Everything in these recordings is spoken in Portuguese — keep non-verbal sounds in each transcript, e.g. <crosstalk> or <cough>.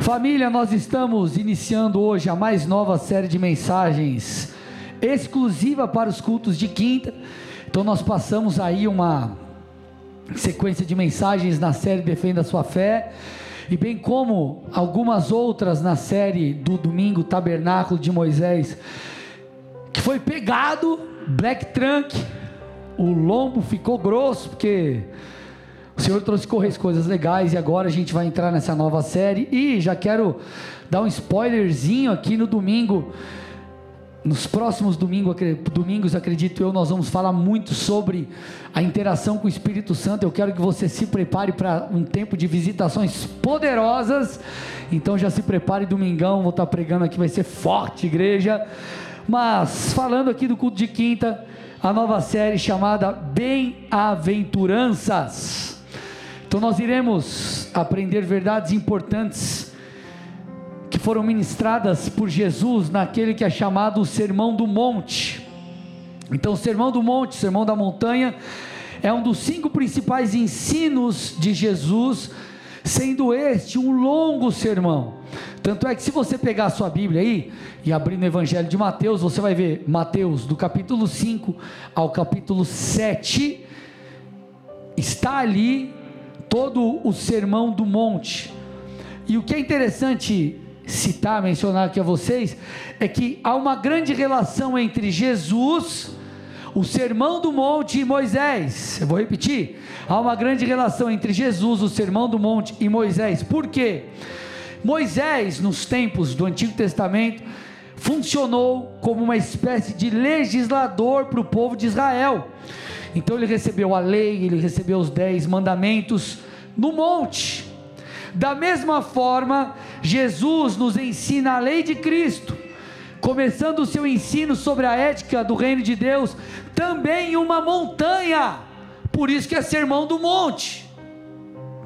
Família, nós estamos iniciando hoje a mais nova série de mensagens exclusiva para os cultos de quinta. Então nós passamos aí uma sequência de mensagens na série Defenda a Sua Fé, e bem como algumas outras na série do domingo Tabernáculo de Moisés, que foi pegado, Black Trunk, o lombo ficou grosso, porque o Senhor trouxe coisas legais e agora a gente vai entrar nessa nova série. E já quero dar um spoilerzinho aqui no domingo. Nos próximos domingo, domingos, acredito eu, nós vamos falar muito sobre a interação com o Espírito Santo. Eu quero que você se prepare para um tempo de visitações poderosas. Então já se prepare, domingão, vou estar pregando aqui, vai ser forte, igreja. Mas falando aqui do culto de quinta, a nova série chamada Bem-aventuranças. Então nós iremos aprender verdades importantes que foram ministradas por Jesus naquele que é chamado o Sermão do Monte. Então, o Sermão do Monte, o Sermão da Montanha, é um dos cinco principais ensinos de Jesus, sendo este um longo sermão. Tanto é que se você pegar a sua Bíblia aí e abrir no Evangelho de Mateus, você vai ver Mateus do capítulo 5 ao capítulo 7, está ali todo o sermão do monte. E o que é interessante citar, mencionar aqui a vocês, é que há uma grande relação entre Jesus, o sermão do monte e Moisés. Eu vou repetir. Há uma grande relação entre Jesus, o sermão do monte e Moisés. Por quê? Moisés, nos tempos do Antigo Testamento, funcionou como uma espécie de legislador para o povo de Israel. Então ele recebeu a lei, ele recebeu os dez mandamentos no monte. Da mesma forma, Jesus nos ensina a lei de Cristo, começando o seu ensino sobre a ética do reino de Deus, também em uma montanha. Por isso que é sermão do monte.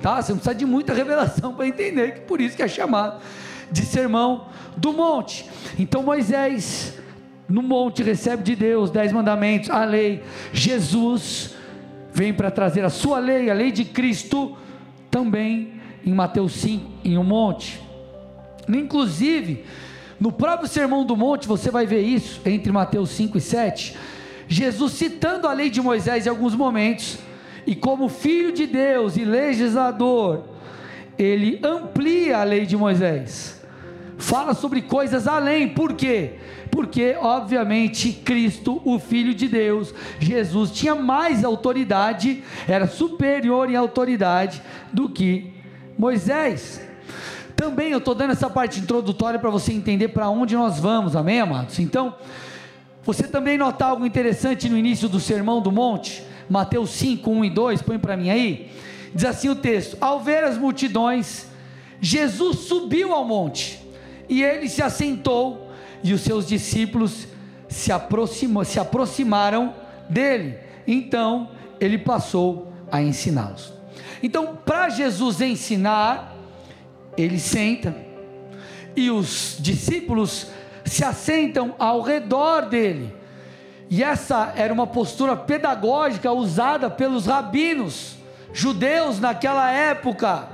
Tá? Você não precisa de muita revelação para entender que por isso que é chamado de sermão do monte. Então Moisés no monte recebe de Deus dez mandamentos, a lei. Jesus vem para trazer a sua lei, a lei de Cristo, também em Mateus 5, em um monte. Inclusive, no próprio Sermão do Monte, você vai ver isso, entre Mateus 5 e 7. Jesus citando a lei de Moisés em alguns momentos, e como filho de Deus e legislador, ele amplia a lei de Moisés fala sobre coisas além, por quê? Porque, obviamente, Cristo, o Filho de Deus, Jesus, tinha mais autoridade, era superior em autoridade do que Moisés. Também eu estou dando essa parte introdutória para você entender para onde nós vamos, amém, amados? Então, você também notar algo interessante no início do Sermão do Monte, Mateus 5, 1 e 2, põe para mim aí. Diz assim o texto: Ao ver as multidões, Jesus subiu ao monte e ele se assentou, e os seus discípulos se, se aproximaram dele. Então ele passou a ensiná-los. Então, para Jesus ensinar, ele senta, e os discípulos se assentam ao redor dele. E essa era uma postura pedagógica usada pelos rabinos judeus naquela época.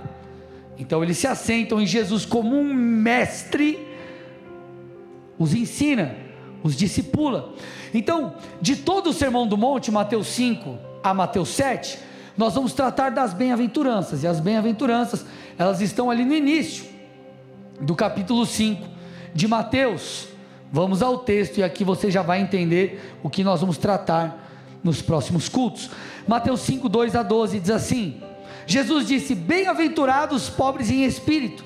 Então eles se assentam em Jesus como um mestre, os ensina, os discipula. Então, de todo o sermão do monte, Mateus 5 a Mateus 7, nós vamos tratar das bem-aventuranças. E as bem-aventuranças, elas estão ali no início do capítulo 5 de Mateus. Vamos ao texto e aqui você já vai entender o que nós vamos tratar nos próximos cultos. Mateus 5, 2 a 12 diz assim: Jesus disse: Bem-aventurados os pobres em espírito,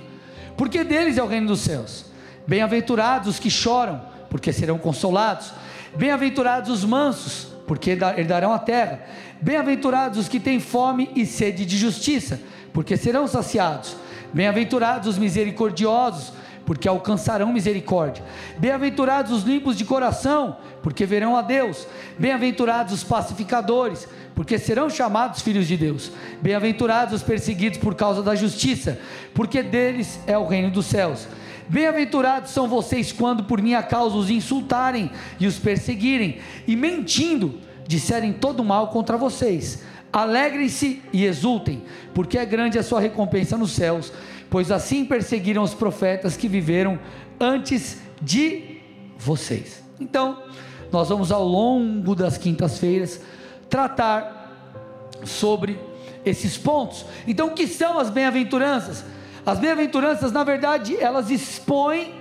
porque deles é o reino dos céus. Bem-aventurados os que choram, porque serão consolados. Bem-aventurados os mansos, porque herdarão a terra. Bem-aventurados os que têm fome e sede de justiça, porque serão saciados. Bem-aventurados os misericordiosos, porque alcançarão misericórdia. Bem-aventurados os limpos de coração, porque verão a Deus. Bem-aventurados os pacificadores, porque serão chamados filhos de Deus. Bem-aventurados os perseguidos por causa da justiça, porque deles é o reino dos céus. Bem-aventurados são vocês quando por minha causa os insultarem e os perseguirem, e mentindo, disserem todo mal contra vocês. Alegrem-se e exultem, porque é grande a sua recompensa nos céus pois assim perseguiram os profetas que viveram antes de vocês. Então, nós vamos ao longo das quintas-feiras tratar sobre esses pontos. Então, o que são as bem-aventuranças? As bem-aventuranças, na verdade, elas expõem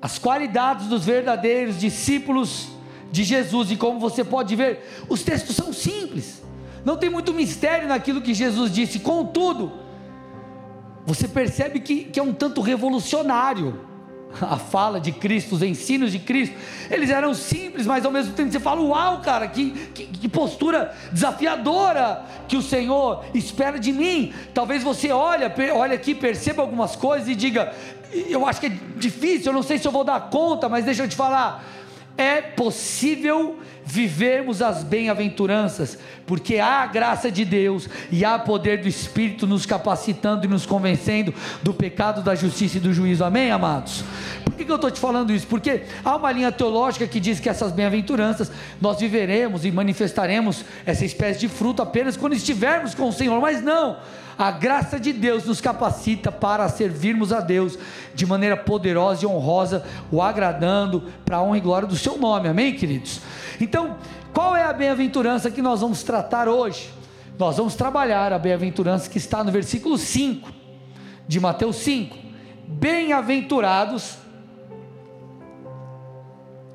as qualidades dos verdadeiros discípulos de Jesus, e como você pode ver, os textos são simples, não tem muito mistério naquilo que Jesus disse, contudo, você percebe que, que é um tanto revolucionário <laughs> a fala de Cristo, os ensinos de Cristo, eles eram simples, mas ao mesmo tempo você fala: Uau, cara, que, que, que, postura desafiadora que o Senhor espera de mim. Talvez você olhe, olhe aqui, perceba algumas coisas e diga: Eu acho que é difícil, eu não sei se eu vou dar conta, mas deixa eu te falar é possível vivermos as bem-aventuranças, porque há a graça de Deus e há poder do Espírito nos capacitando e nos convencendo do pecado, da justiça e do juízo. Amém, amados? Por que, que eu estou te falando isso? Porque há uma linha teológica que diz que essas bem-aventuranças nós viveremos e manifestaremos essa espécie de fruto apenas quando estivermos com o Senhor, mas não a graça de Deus nos capacita para servirmos a Deus de maneira poderosa e honrosa, o agradando para a honra e glória do seu nome. Amém, queridos? Então, qual é a bem-aventurança que nós vamos tratar hoje? Nós vamos trabalhar a bem-aventurança que está no versículo 5 de Mateus 5. Bem-aventurados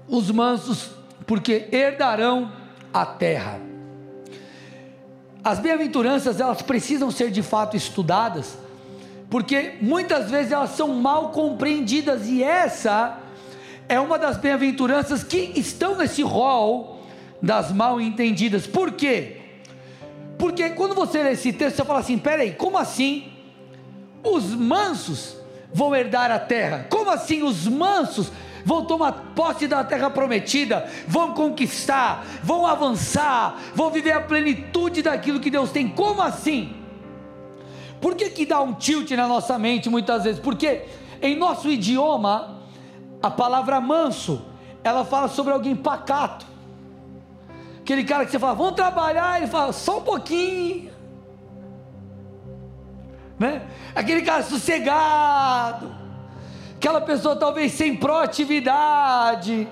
os mansos, porque herdarão a terra. As bem-aventuranças, elas precisam ser de fato estudadas, porque muitas vezes elas são mal compreendidas e essa é uma das bem-aventuranças que estão nesse rol das mal entendidas. Por quê? Porque quando você lê esse texto, você fala assim: peraí, como assim os mansos vão herdar a terra? Como assim os mansos vão tomar posse da terra prometida, vão conquistar, vão avançar, vão viver a plenitude daquilo que Deus tem. Como assim? Por que, que dá um tilt na nossa mente muitas vezes? Porque em nosso idioma, a palavra manso, ela fala sobre alguém pacato. Aquele cara que você fala, vamos trabalhar, ele fala, só um pouquinho. Né? Aquele cara sossegado aquela pessoa talvez sem proatividade,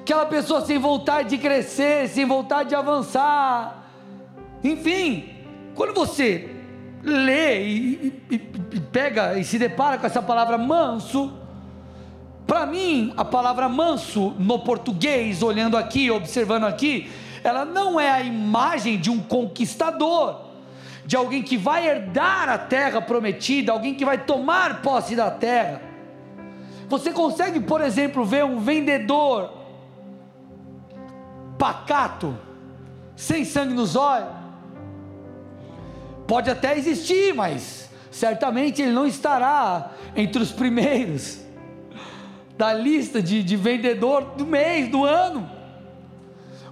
aquela pessoa sem vontade de crescer, sem vontade de avançar. Enfim, quando você lê e, e, e pega e se depara com essa palavra manso, para mim, a palavra manso no português, olhando aqui, observando aqui, ela não é a imagem de um conquistador, de alguém que vai herdar a terra prometida, alguém que vai tomar posse da terra. Você consegue, por exemplo, ver um vendedor pacato, sem sangue nos olhos? Pode até existir, mas certamente ele não estará entre os primeiros <laughs> da lista de, de vendedor do mês, do ano.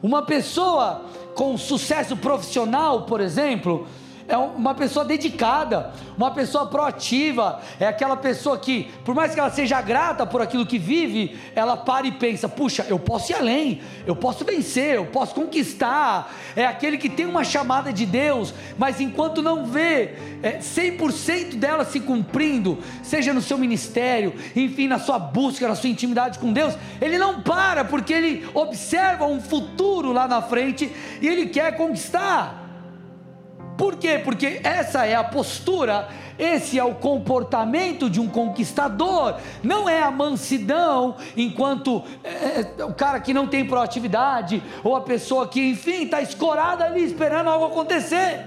Uma pessoa com sucesso profissional, por exemplo, é uma pessoa dedicada, uma pessoa proativa, é aquela pessoa que, por mais que ela seja grata por aquilo que vive, ela para e pensa: puxa, eu posso ir além, eu posso vencer, eu posso conquistar. É aquele que tem uma chamada de Deus, mas enquanto não vê é, 100% dela se cumprindo, seja no seu ministério, enfim, na sua busca, na sua intimidade com Deus, ele não para, porque ele observa um futuro lá na frente e ele quer conquistar. Por quê? Porque essa é a postura, esse é o comportamento de um conquistador, não é a mansidão, enquanto é, o cara que não tem proatividade, ou a pessoa que, enfim, está escorada ali esperando algo acontecer.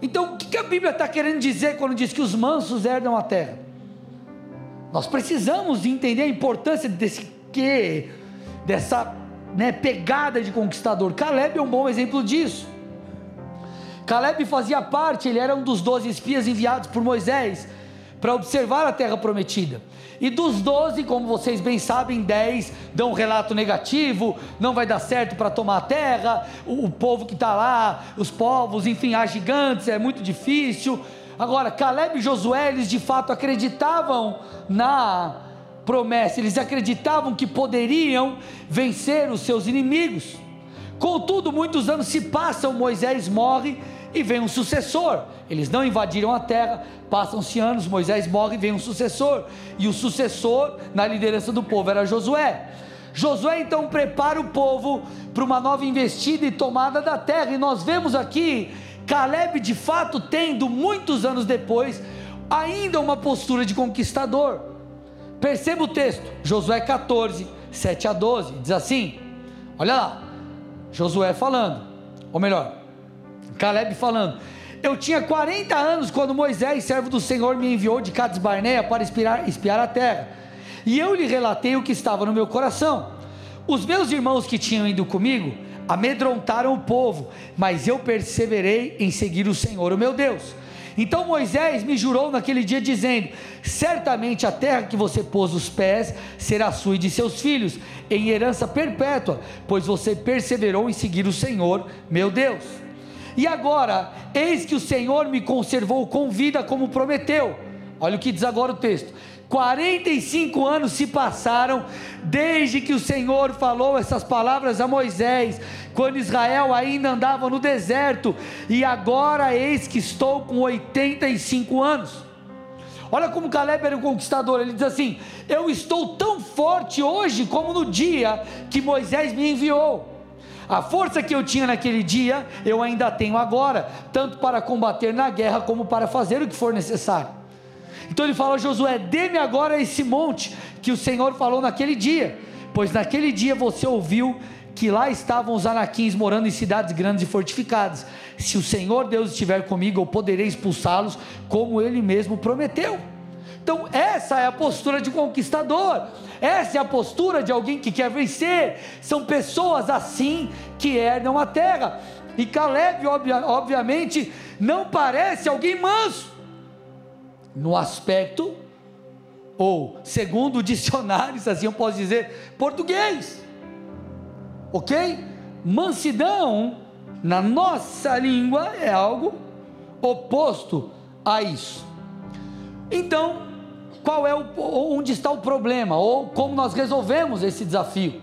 Então, o que a Bíblia está querendo dizer quando diz que os mansos herdam a terra? Nós precisamos entender a importância desse que, dessa né, pegada de conquistador. Caleb é um bom exemplo disso. Caleb fazia parte, ele era um dos doze espias enviados por Moisés para observar a terra prometida. E dos doze, como vocês bem sabem, dez dão um relato negativo, não vai dar certo para tomar a terra, o, o povo que está lá, os povos, enfim, há gigantes, é muito difícil. Agora, Caleb e Josué, eles de fato acreditavam na promessa, eles acreditavam que poderiam vencer os seus inimigos. Contudo, muitos anos se passam, Moisés morre e vem um sucessor. Eles não invadiram a terra, passam-se anos, Moisés morre e vem um sucessor. E o sucessor na liderança do povo era Josué. Josué então prepara o povo para uma nova investida e tomada da terra. E nós vemos aqui Caleb de fato tendo, muitos anos depois, ainda uma postura de conquistador. Perceba o texto, Josué 14, 7 a 12, diz assim: olha lá, Josué falando, ou melhor, Caleb falando. Eu tinha 40 anos quando Moisés, servo do Senhor, me enviou de Cades Barnea para espiar, espiar a terra. E eu lhe relatei o que estava no meu coração. Os meus irmãos que tinham ido comigo amedrontaram o povo, mas eu perseverei em seguir o Senhor, o meu Deus. Então Moisés me jurou naquele dia, dizendo: Certamente a terra que você pôs os pés será sua e de seus filhos, em herança perpétua, pois você perseverou em seguir o Senhor, meu Deus. E agora, eis que o Senhor me conservou com vida, como prometeu. Olha o que diz agora o texto 45 anos se passaram desde que o Senhor falou essas palavras a Moisés, quando Israel ainda andava no deserto, e agora eis que estou com 85 anos. Olha como Caleb era um conquistador, ele diz assim: Eu estou tão forte hoje como no dia que Moisés me enviou. A força que eu tinha naquele dia, eu ainda tenho agora, tanto para combater na guerra como para fazer o que for necessário. Então ele fala a Josué: dê-me agora esse monte que o Senhor falou naquele dia, pois naquele dia você ouviu que lá estavam os anaquins morando em cidades grandes e fortificadas. Se o Senhor Deus estiver comigo, eu poderei expulsá-los, como ele mesmo prometeu. Então, essa é a postura de conquistador, essa é a postura de alguém que quer vencer. São pessoas assim que herdam a terra. E Caleb, obviamente, não parece alguém manso no aspecto, ou segundo o dicionário, assim eu posso dizer, português. Ok? Mansidão, na nossa língua, é algo oposto a isso. Então, qual é o, onde está o problema, ou como nós resolvemos esse desafio?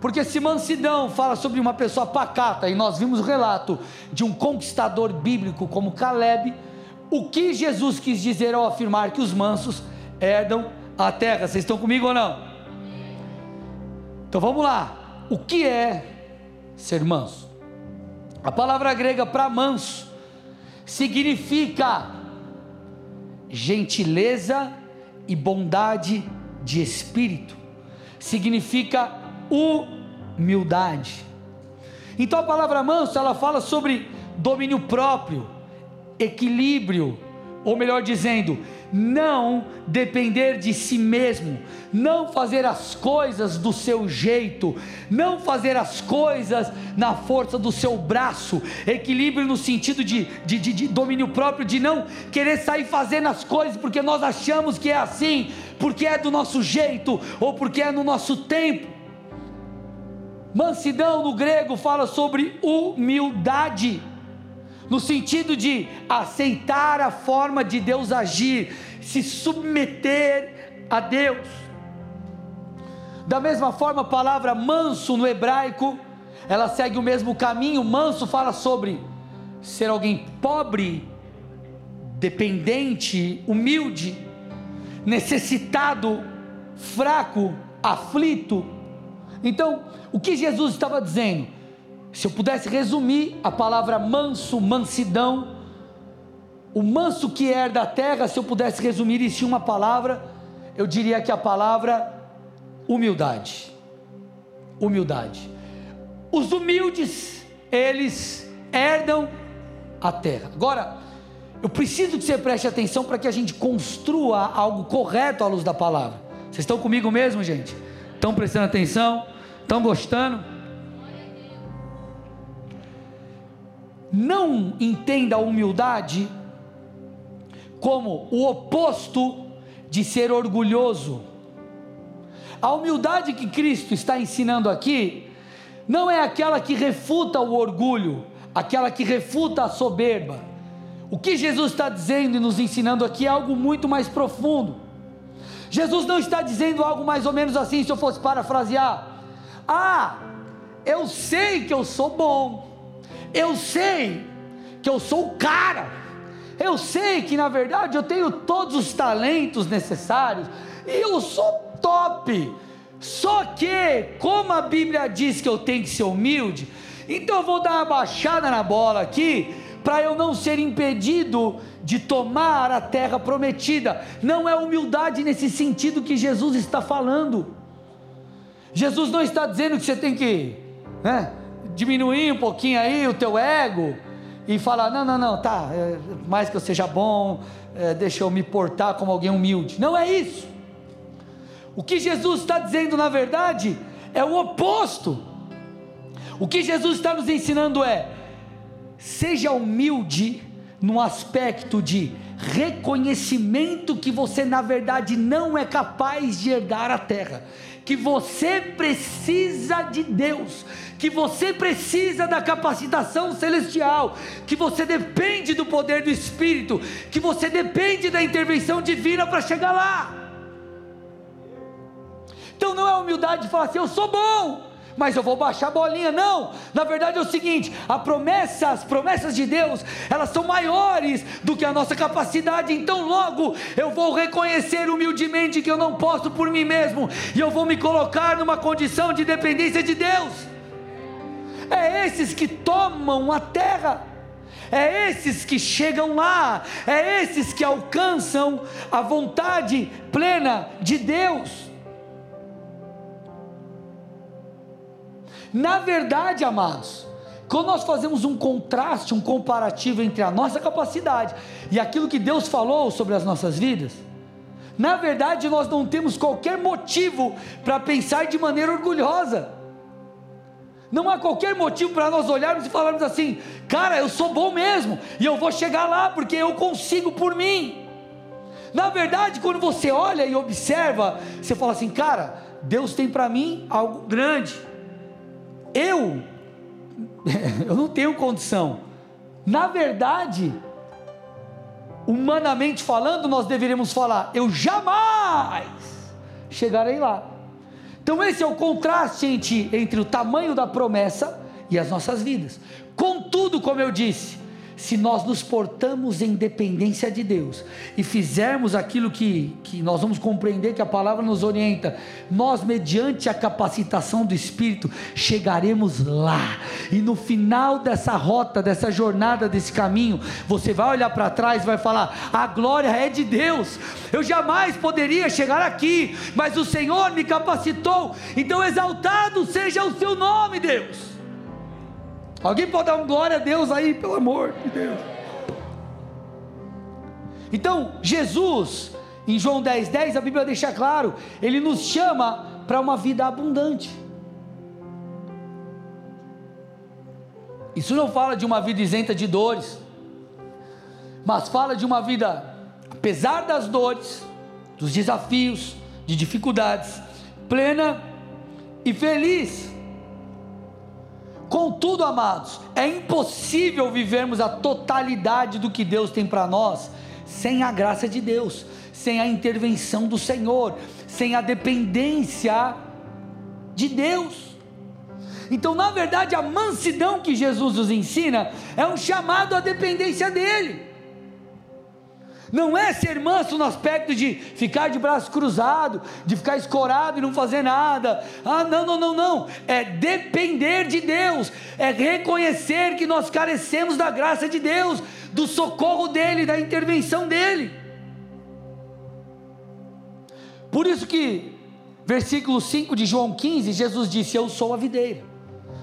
Porque se mansidão fala sobre uma pessoa pacata, e nós vimos o relato de um conquistador bíblico como Caleb, o que Jesus quis dizer ao afirmar que os mansos herdam a terra. Vocês estão comigo ou não? Então vamos lá. O que é ser manso? A palavra grega para manso significa gentileza e bondade de espírito, significa humildade. Então a palavra manso ela fala sobre domínio próprio, equilíbrio, ou melhor dizendo, não depender de si mesmo, não fazer as coisas do seu jeito, não fazer as coisas na força do seu braço, equilíbrio no sentido de, de, de, de, domínio próprio, de não querer sair fazendo as coisas porque nós achamos que é assim, porque é do nosso jeito ou porque é no nosso tempo. Mansidão no grego fala sobre humildade no sentido de aceitar a forma de Deus agir, se submeter a Deus. Da mesma forma, a palavra manso no hebraico, ela segue o mesmo caminho. Manso fala sobre ser alguém pobre, dependente, humilde, necessitado, fraco, aflito. Então, o que Jesus estava dizendo? Se eu pudesse resumir a palavra manso, mansidão, o manso que é da terra, se eu pudesse resumir isso em uma palavra, eu diria que a palavra humildade. Humildade. Os humildes, eles herdam a terra. Agora, eu preciso que você preste atenção para que a gente construa algo correto à luz da palavra. Vocês estão comigo mesmo, gente? Estão prestando atenção? Estão gostando? Não entenda a humildade como o oposto de ser orgulhoso. A humildade que Cristo está ensinando aqui não é aquela que refuta o orgulho, aquela que refuta a soberba. O que Jesus está dizendo e nos ensinando aqui é algo muito mais profundo. Jesus não está dizendo algo mais ou menos assim, se eu fosse parafrasear. Ah, eu sei que eu sou bom, eu sei que eu sou o cara. Eu sei que na verdade eu tenho todos os talentos necessários e eu sou top. Só que, como a Bíblia diz que eu tenho que ser humilde, então eu vou dar uma baixada na bola aqui, para eu não ser impedido de tomar a terra prometida. Não é humildade nesse sentido que Jesus está falando. Jesus não está dizendo que você tem que né, diminuir um pouquinho aí o teu ego e falar: não, não, não, tá, é, mais que eu seja bom, é, deixa eu me portar como alguém humilde. Não é isso. O que Jesus está dizendo, na verdade, é o oposto. O que Jesus está nos ensinando é: seja humilde no aspecto de reconhecimento que você, na verdade, não é capaz de herdar a terra, que você precisa de Deus, que você precisa da capacitação celestial, que você depende do poder do Espírito, que você depende da intervenção divina para chegar lá. Então não é humildade de falar assim, eu sou bom, mas eu vou baixar a bolinha. Não, na verdade é o seguinte: a promessa, as promessas de Deus, elas são maiores do que a nossa capacidade. Então, logo eu vou reconhecer humildemente que eu não posso por mim mesmo, e eu vou me colocar numa condição de dependência de Deus. É esses que tomam a terra. É esses que chegam lá, é esses que alcançam a vontade plena de Deus. Na verdade, amados, quando nós fazemos um contraste, um comparativo entre a nossa capacidade e aquilo que Deus falou sobre as nossas vidas, na verdade nós não temos qualquer motivo para pensar de maneira orgulhosa. Não há qualquer motivo para nós olharmos e falarmos assim, cara, eu sou bom mesmo, e eu vou chegar lá porque eu consigo por mim. Na verdade, quando você olha e observa, você fala assim, cara, Deus tem para mim algo grande eu, <laughs> eu não tenho condição. Na verdade, humanamente falando, nós deveríamos falar: eu jamais chegarei lá. Então, esse é o contraste entre, entre o tamanho da promessa e as nossas vidas. Contudo, como eu disse, se nós nos portamos em dependência de Deus e fizermos aquilo que, que nós vamos compreender que a palavra nos orienta, nós, mediante a capacitação do Espírito, chegaremos lá. E no final dessa rota, dessa jornada, desse caminho, você vai olhar para trás e vai falar: a glória é de Deus. Eu jamais poderia chegar aqui, mas o Senhor me capacitou. Então, exaltado seja o seu nome, Deus. Alguém pode dar um glória a Deus aí, pelo amor de Deus. Então, Jesus, em João 10, 10, a Bíblia deixa claro, ele nos chama para uma vida abundante. Isso não fala de uma vida isenta de dores, mas fala de uma vida, apesar das dores, dos desafios, de dificuldades, plena e feliz. Contudo, amados, é impossível vivermos a totalidade do que Deus tem para nós sem a graça de Deus, sem a intervenção do Senhor, sem a dependência de Deus. Então, na verdade, a mansidão que Jesus nos ensina é um chamado à dependência dEle. Não é ser manso no aspecto de ficar de braço cruzado, de ficar escorado e não fazer nada. Ah, não, não, não, não. É depender de Deus, é reconhecer que nós carecemos da graça de Deus, do socorro dEle, da intervenção dEle. Por isso que, versículo 5 de João 15, Jesus disse: Eu sou a videira,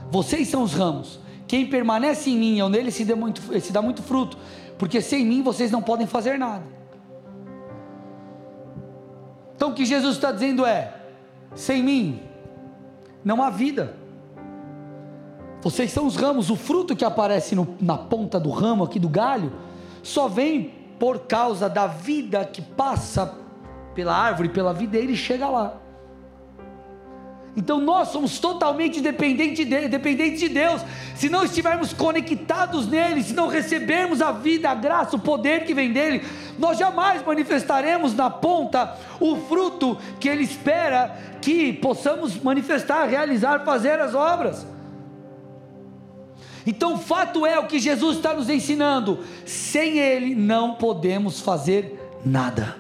vocês são os ramos. Quem permanece em mim, eu nele se muito, se dá muito fruto, porque sem mim vocês não podem fazer nada. Então o que Jesus está dizendo é: sem mim não há vida. Vocês são os ramos, o fruto que aparece no, na ponta do ramo aqui do galho, só vem por causa da vida que passa pela árvore, pela videira e chega lá. Então nós somos totalmente dependentes de, dependentes de Deus. Se não estivermos conectados nele, se não recebermos a vida, a graça, o poder que vem dele, nós jamais manifestaremos na ponta o fruto que ele espera que possamos manifestar, realizar, fazer as obras. Então, fato é o que Jesus está nos ensinando: sem Ele não podemos fazer nada.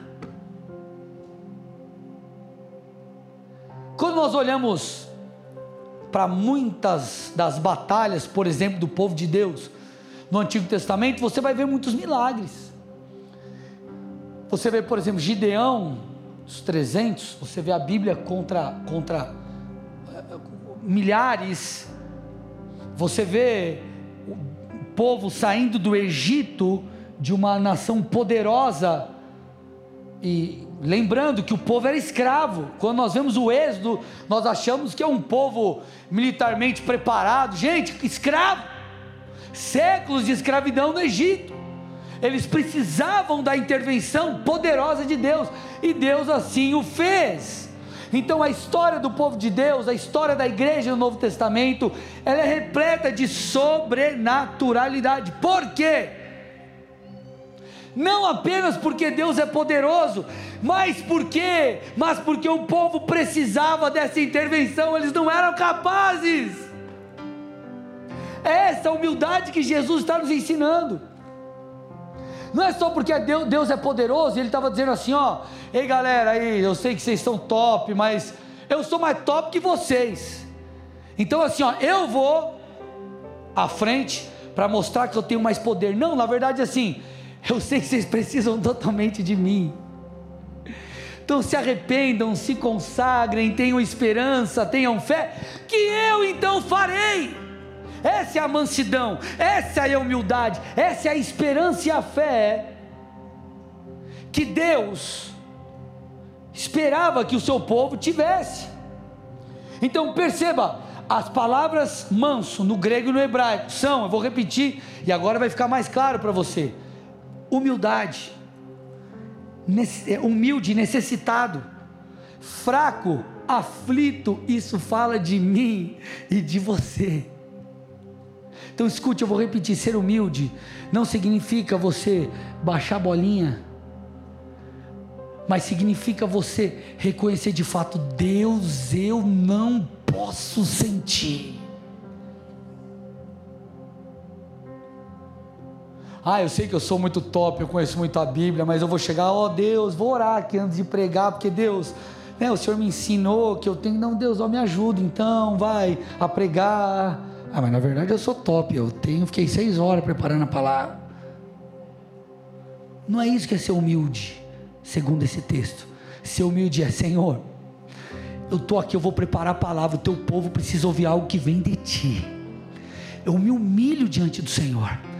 Quando nós olhamos para muitas das batalhas, por exemplo, do povo de Deus no Antigo Testamento, você vai ver muitos milagres. Você vê, por exemplo, Gideão, os 300, você vê a Bíblia contra, contra uh, milhares. Você vê o povo saindo do Egito, de uma nação poderosa, e lembrando que o povo era escravo. Quando nós vemos o Êxodo, nós achamos que é um povo militarmente preparado. Gente, escravo. Séculos de escravidão no Egito. Eles precisavam da intervenção poderosa de Deus, e Deus assim o fez. Então a história do povo de Deus, a história da igreja no Novo Testamento, ela é repleta de sobrenaturalidade. Por quê? Não apenas porque Deus é poderoso, mas porque, mas porque o povo precisava dessa intervenção, eles não eram capazes. É essa humildade que Jesus está nos ensinando. Não é só porque Deus, Deus é poderoso, ele estava dizendo assim: ó, ei galera aí, eu sei que vocês são top, mas eu sou mais top que vocês. Então, assim, ó, eu vou à frente para mostrar que eu tenho mais poder. Não, na verdade, assim, eu sei que vocês precisam totalmente de mim. Então se arrependam, se consagrem, tenham esperança, tenham fé, que eu então farei. Essa é a mansidão, essa é a humildade, essa é a esperança e a fé que Deus esperava que o seu povo tivesse. Então perceba, as palavras manso no grego e no hebraico são, eu vou repetir e agora vai ficar mais claro para você: humildade, é, humilde, necessitado, fraco, aflito, isso fala de mim e de você. Então escute, eu vou repetir: ser humilde não significa você baixar a bolinha, mas significa você reconhecer de fato: Deus, eu não posso sentir. Ah, eu sei que eu sou muito top, eu conheço muito a Bíblia, mas eu vou chegar, ó oh, Deus, vou orar aqui antes de pregar, porque Deus, né, o Senhor me ensinou que eu tenho, não, Deus, ó, me ajuda então, vai a pregar. Ah, mas na verdade eu sou top, eu tenho, fiquei seis horas preparando a palavra. Não é isso que é ser humilde, segundo esse texto. Ser humilde é, Senhor, eu estou aqui, eu vou preparar a palavra, o teu povo precisa ouvir algo que vem de ti. Eu me humilho diante do Senhor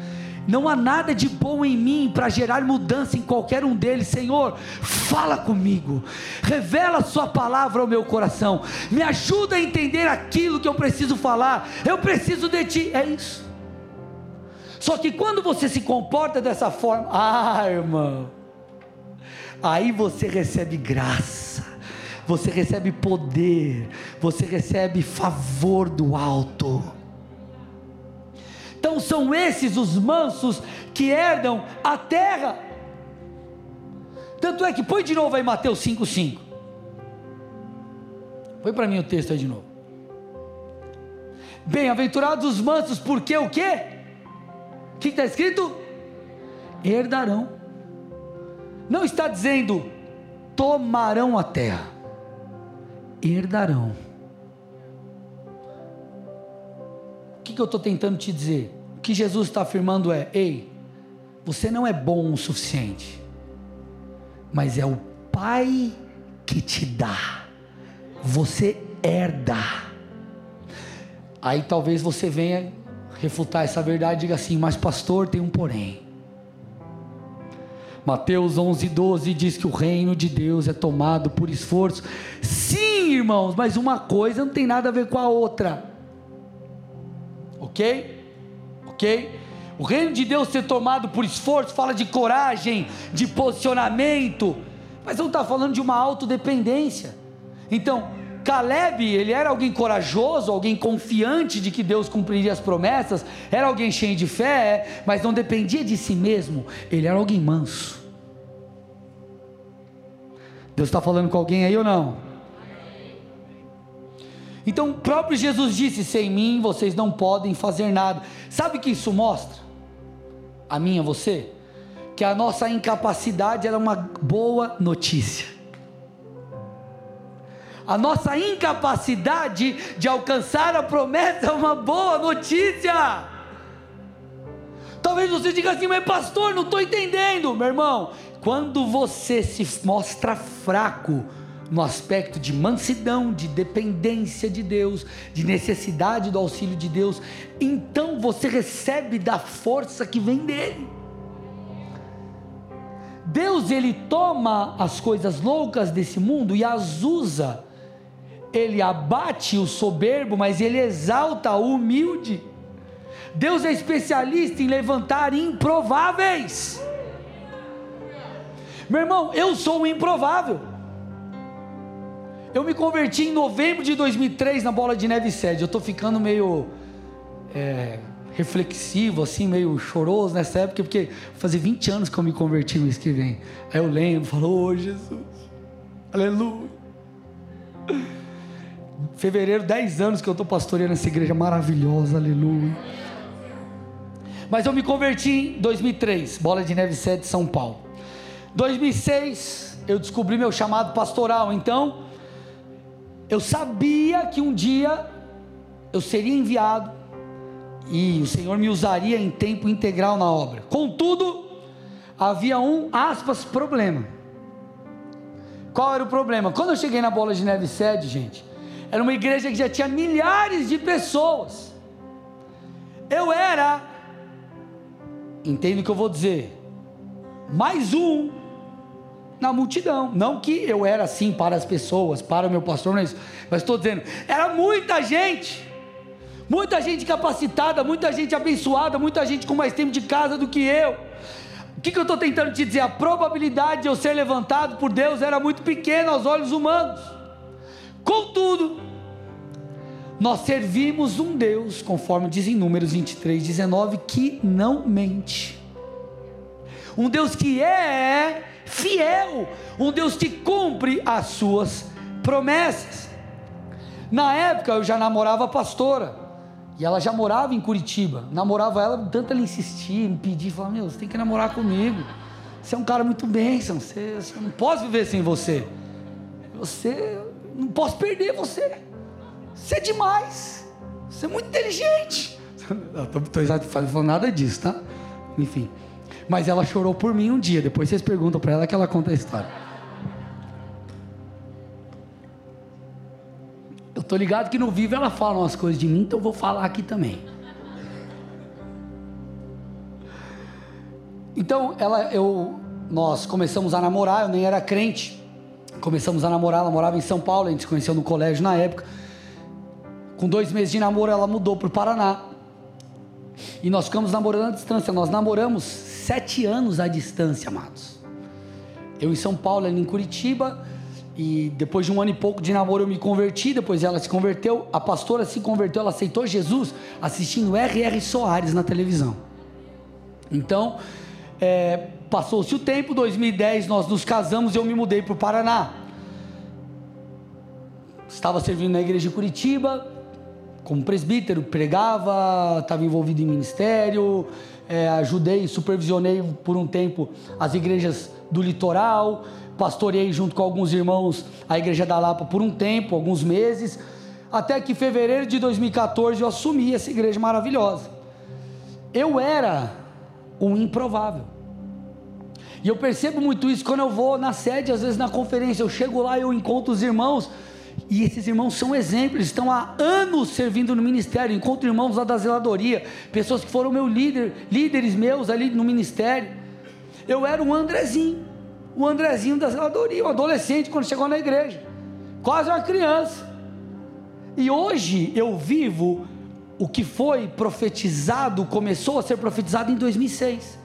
não há nada de bom em mim para gerar mudança em qualquer um deles. Senhor, fala comigo, revela Sua palavra ao meu coração, me ajuda a entender aquilo que eu preciso falar. Eu preciso de Ti, é isso. Só que quando você se comporta dessa forma, ah, irmão, aí você recebe graça, você recebe poder, você recebe favor do alto. Então são esses os mansos que herdam a terra. Tanto é que põe de novo aí Mateus 5,5. Põe para mim o texto aí de novo. Bem-aventurados os mansos, porque o quê? O que está escrito? Herdarão. Não está dizendo tomarão a terra. Herdarão. Que, que eu estou tentando te dizer? O que Jesus está afirmando é: ei, você não é bom o suficiente, mas é o Pai que te dá, você herda. Aí talvez você venha refutar essa verdade e diga assim: mas pastor, tem um porém. Mateus 11, 12 diz que o reino de Deus é tomado por esforço. Sim, irmãos, mas uma coisa não tem nada a ver com a outra ok? Ok? O reino de Deus ser tomado por esforço fala de coragem, de posicionamento, mas não está falando de uma autodependência. Então, Caleb, ele era alguém corajoso, alguém confiante de que Deus cumpriria as promessas, era alguém cheio de fé, mas não dependia de si mesmo, ele era alguém manso. Deus está falando com alguém aí ou não? Então o próprio Jesus disse: sem mim vocês não podem fazer nada. Sabe o que isso mostra? A minha, você? Que a nossa incapacidade era uma boa notícia. A nossa incapacidade de alcançar a promessa é uma boa notícia. Talvez você diga assim, mas pastor, não estou entendendo, meu irmão. Quando você se mostra fraco no aspecto de mansidão, de dependência de Deus, de necessidade do auxílio de Deus, então você recebe da força que vem dele. Deus ele toma as coisas loucas desse mundo e as usa. Ele abate o soberbo, mas ele exalta o humilde. Deus é especialista em levantar improváveis. Meu irmão, eu sou o improvável. Eu me converti em novembro de 2003 na bola de neve sede. Eu estou ficando meio é, reflexivo, assim, meio choroso nessa época, porque fazia 20 anos que eu me converti no mês que vem. Aí eu lembro, falo, oh Jesus, aleluia. Fevereiro, 10 anos que eu estou pastoreando essa igreja maravilhosa, aleluia. Mas eu me converti em 2003, Bola de Neve 7 São Paulo. 2006, eu descobri meu chamado pastoral. Então, eu sabia que um dia eu seria enviado e o Senhor me usaria em tempo integral na obra. Contudo, havia um, aspas, problema. Qual era o problema? Quando eu cheguei na Bola de Neve sede, gente, era uma igreja que já tinha milhares de pessoas. Eu era entende o que eu vou dizer? Mais um na multidão. Não que eu era assim para as pessoas, para o meu pastor, não é isso. Mas estou dizendo, era muita gente. Muita gente capacitada, muita gente abençoada, muita gente com mais tempo de casa do que eu. O que, que eu estou tentando te dizer? A probabilidade de eu ser levantado por Deus era muito pequena aos olhos humanos. Contudo, nós servimos um Deus, conforme diz em Números 23, 19, que não mente. Um Deus que é fiel, um Deus que cumpre as suas promessas. Na época eu já namorava a pastora, e ela já morava em Curitiba. Namorava ela, tanto ela insistir, me pedir, falar: Meu, você tem que namorar comigo. Você é um cara muito bênção, você, você não posso viver sem você. Você, não posso perder você. Você é demais. Você é muito inteligente. <laughs> Não estou falando nada disso, tá? Enfim. Mas ela chorou por mim um dia. Depois vocês perguntam para ela que ela conta a história. Eu tô ligado que no vivo ela fala umas coisas de mim, então eu vou falar aqui também. Então ela, eu, nós começamos a namorar. Eu nem era crente. Começamos a namorar. Ela morava em São Paulo. A gente se conheceu no colégio na época. Com dois meses de namoro, ela mudou para o Paraná. E nós ficamos namorando à distância. Nós namoramos sete anos à distância, amados. Eu em São Paulo, ela em Curitiba. E depois de um ano e pouco de namoro eu me converti, depois ela se converteu, a pastora se converteu, ela aceitou Jesus assistindo R.R. Soares na televisão. Então, é, passou-se o tempo, 2010 nós nos casamos e eu me mudei para o Paraná. Estava servindo na igreja de Curitiba, como presbítero, pregava, estava envolvido em ministério, é, ajudei, supervisionei por um tempo as igrejas do litoral, pastorei junto com alguns irmãos a igreja da Lapa por um tempo, alguns meses, até que em fevereiro de 2014 eu assumi essa igreja maravilhosa. Eu era um improvável. E eu percebo muito isso quando eu vou na sede, às vezes na conferência, eu chego lá e eu encontro os irmãos e esses irmãos são exemplos, estão há anos servindo no ministério. Encontro irmãos lá da zeladoria, pessoas que foram meu líder, líderes meus ali no ministério. Eu era um Andrezinho, o Andrezinho da zeladoria, um adolescente quando chegou na igreja, quase uma criança. E hoje eu vivo o que foi profetizado, começou a ser profetizado em 2006.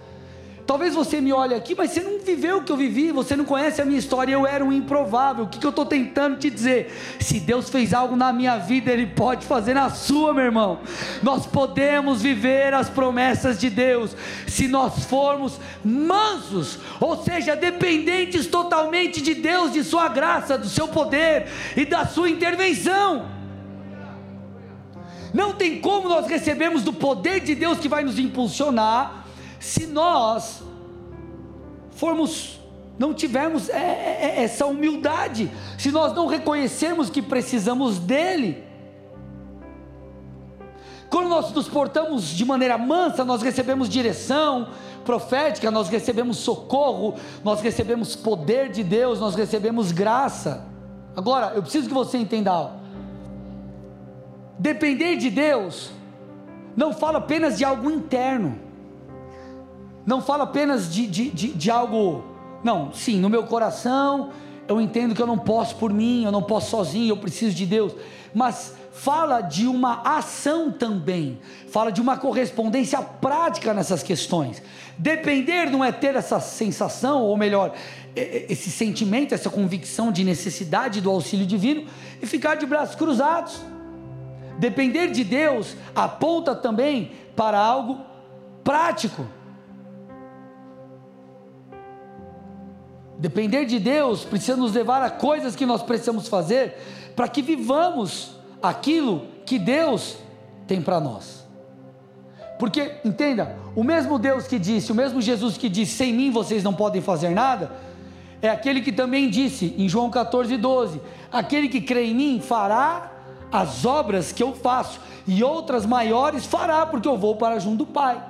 Talvez você me olhe aqui, mas você não viveu o que eu vivi, você não conhece a minha história, eu era um improvável. O que, que eu estou tentando te dizer? Se Deus fez algo na minha vida, Ele pode fazer na sua, meu irmão. Nós podemos viver as promessas de Deus se nós formos mansos, ou seja, dependentes totalmente de Deus, de Sua graça, do Seu poder e da Sua intervenção. Não tem como nós recebermos do poder de Deus que vai nos impulsionar se nós formos não tivermos é, é, é, essa humildade, se nós não reconhecermos que precisamos dele. Quando nós nos portamos de maneira mansa, nós recebemos direção profética, nós recebemos socorro, nós recebemos poder de Deus, nós recebemos graça. Agora, eu preciso que você entenda. Depender de Deus não fala apenas de algo interno, não fala apenas de, de, de, de algo. Não, sim, no meu coração eu entendo que eu não posso por mim, eu não posso sozinho, eu preciso de Deus. Mas fala de uma ação também, fala de uma correspondência prática nessas questões. Depender não é ter essa sensação, ou melhor, esse sentimento, essa convicção de necessidade do auxílio divino e ficar de braços cruzados. Depender de Deus aponta também para algo prático. Depender de Deus precisa nos levar a coisas que nós precisamos fazer para que vivamos aquilo que Deus tem para nós. Porque, entenda, o mesmo Deus que disse, o mesmo Jesus que disse: sem mim vocês não podem fazer nada, é aquele que também disse em João 14, 12: aquele que crê em mim fará as obras que eu faço, e outras maiores fará, porque eu vou para junto do Pai.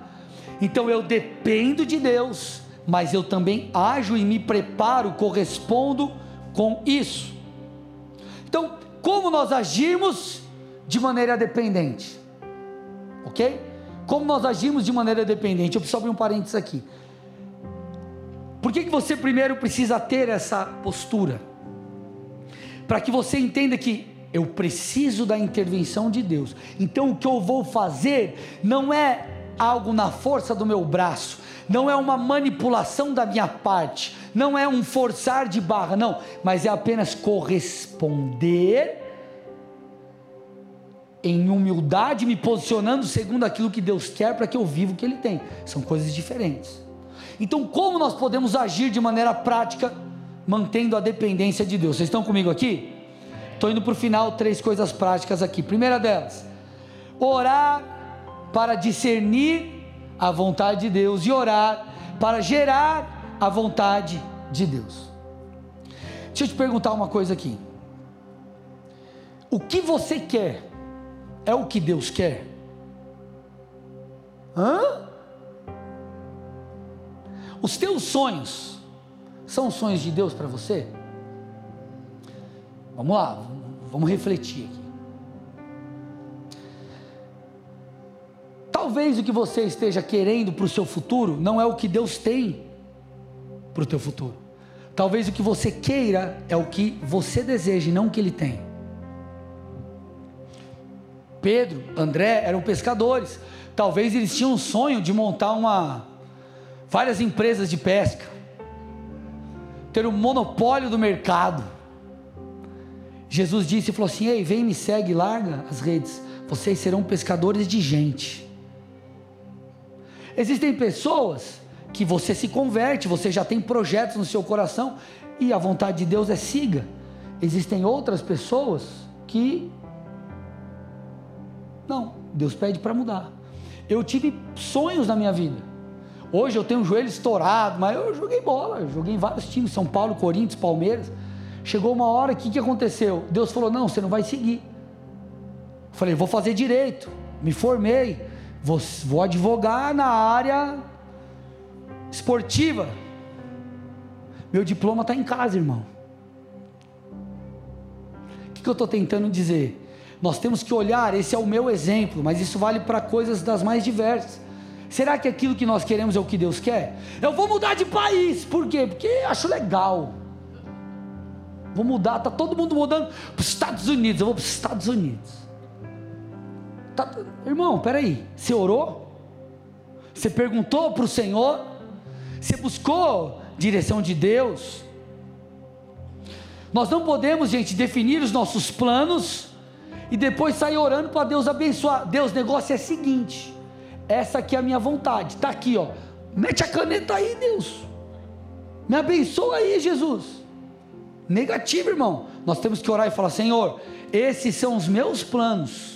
Então eu dependo de Deus, mas eu também ajo e me preparo, correspondo com isso. Então, como nós agimos de maneira dependente, ok? Como nós agimos de maneira dependente. Eu preciso abrir um parênteses aqui. Por que, que você primeiro precisa ter essa postura? Para que você entenda que eu preciso da intervenção de Deus. Então o que eu vou fazer não é algo na força do meu braço, não é uma manipulação da minha parte, não é um forçar de barra, não, mas é apenas corresponder em humildade, me posicionando segundo aquilo que Deus quer para que eu viva o que Ele tem. São coisas diferentes. Então, como nós podemos agir de maneira prática, mantendo a dependência de Deus? Vocês estão comigo aqui? Estou indo para o final, três coisas práticas aqui. Primeira delas, orar para discernir a vontade de Deus e orar para gerar a vontade de Deus. Deixa eu te perguntar uma coisa aqui. O que você quer é o que Deus quer? Hã? Os teus sonhos são sonhos de Deus para você? Vamos lá, vamos refletir aqui. Talvez o que você esteja querendo para o seu futuro não é o que Deus tem para o teu futuro. Talvez o que você queira é o que você deseja e não o que Ele tem. Pedro, André eram pescadores. Talvez eles tinham um sonho de montar uma várias empresas de pesca, ter um monopólio do mercado. Jesus disse e falou assim: Ei, vem, me segue, larga as redes, vocês serão pescadores de gente. Existem pessoas que você se converte, você já tem projetos no seu coração e a vontade de Deus é siga. Existem outras pessoas que não, Deus pede para mudar. Eu tive sonhos na minha vida. Hoje eu tenho o joelho estourado, mas eu joguei bola, joguei em vários times, São Paulo, Corinthians, Palmeiras. Chegou uma hora, o que, que aconteceu? Deus falou: não, você não vai seguir. Falei, vou fazer direito, me formei, vou, vou advogar na área esportiva. Meu diploma está em casa, irmão. O que, que eu estou tentando dizer? Nós temos que olhar, esse é o meu exemplo, mas isso vale para coisas das mais diversas. Será que aquilo que nós queremos é o que Deus quer? Eu vou mudar de país, por quê? Porque acho legal. Vou mudar, tá todo mundo mudando para os Estados Unidos, eu vou para os Estados Unidos. Tá, irmão, peraí, você orou? Você perguntou para o Senhor? Você buscou direção de Deus? Nós não podemos, gente, definir os nossos planos e depois sair orando para Deus abençoar. Deus, negócio é o seguinte: essa aqui é a minha vontade, está aqui, ó. Mete a caneta aí, Deus. Me abençoa aí, Jesus. Negativo, irmão. Nós temos que orar e falar: Senhor, esses são os meus planos.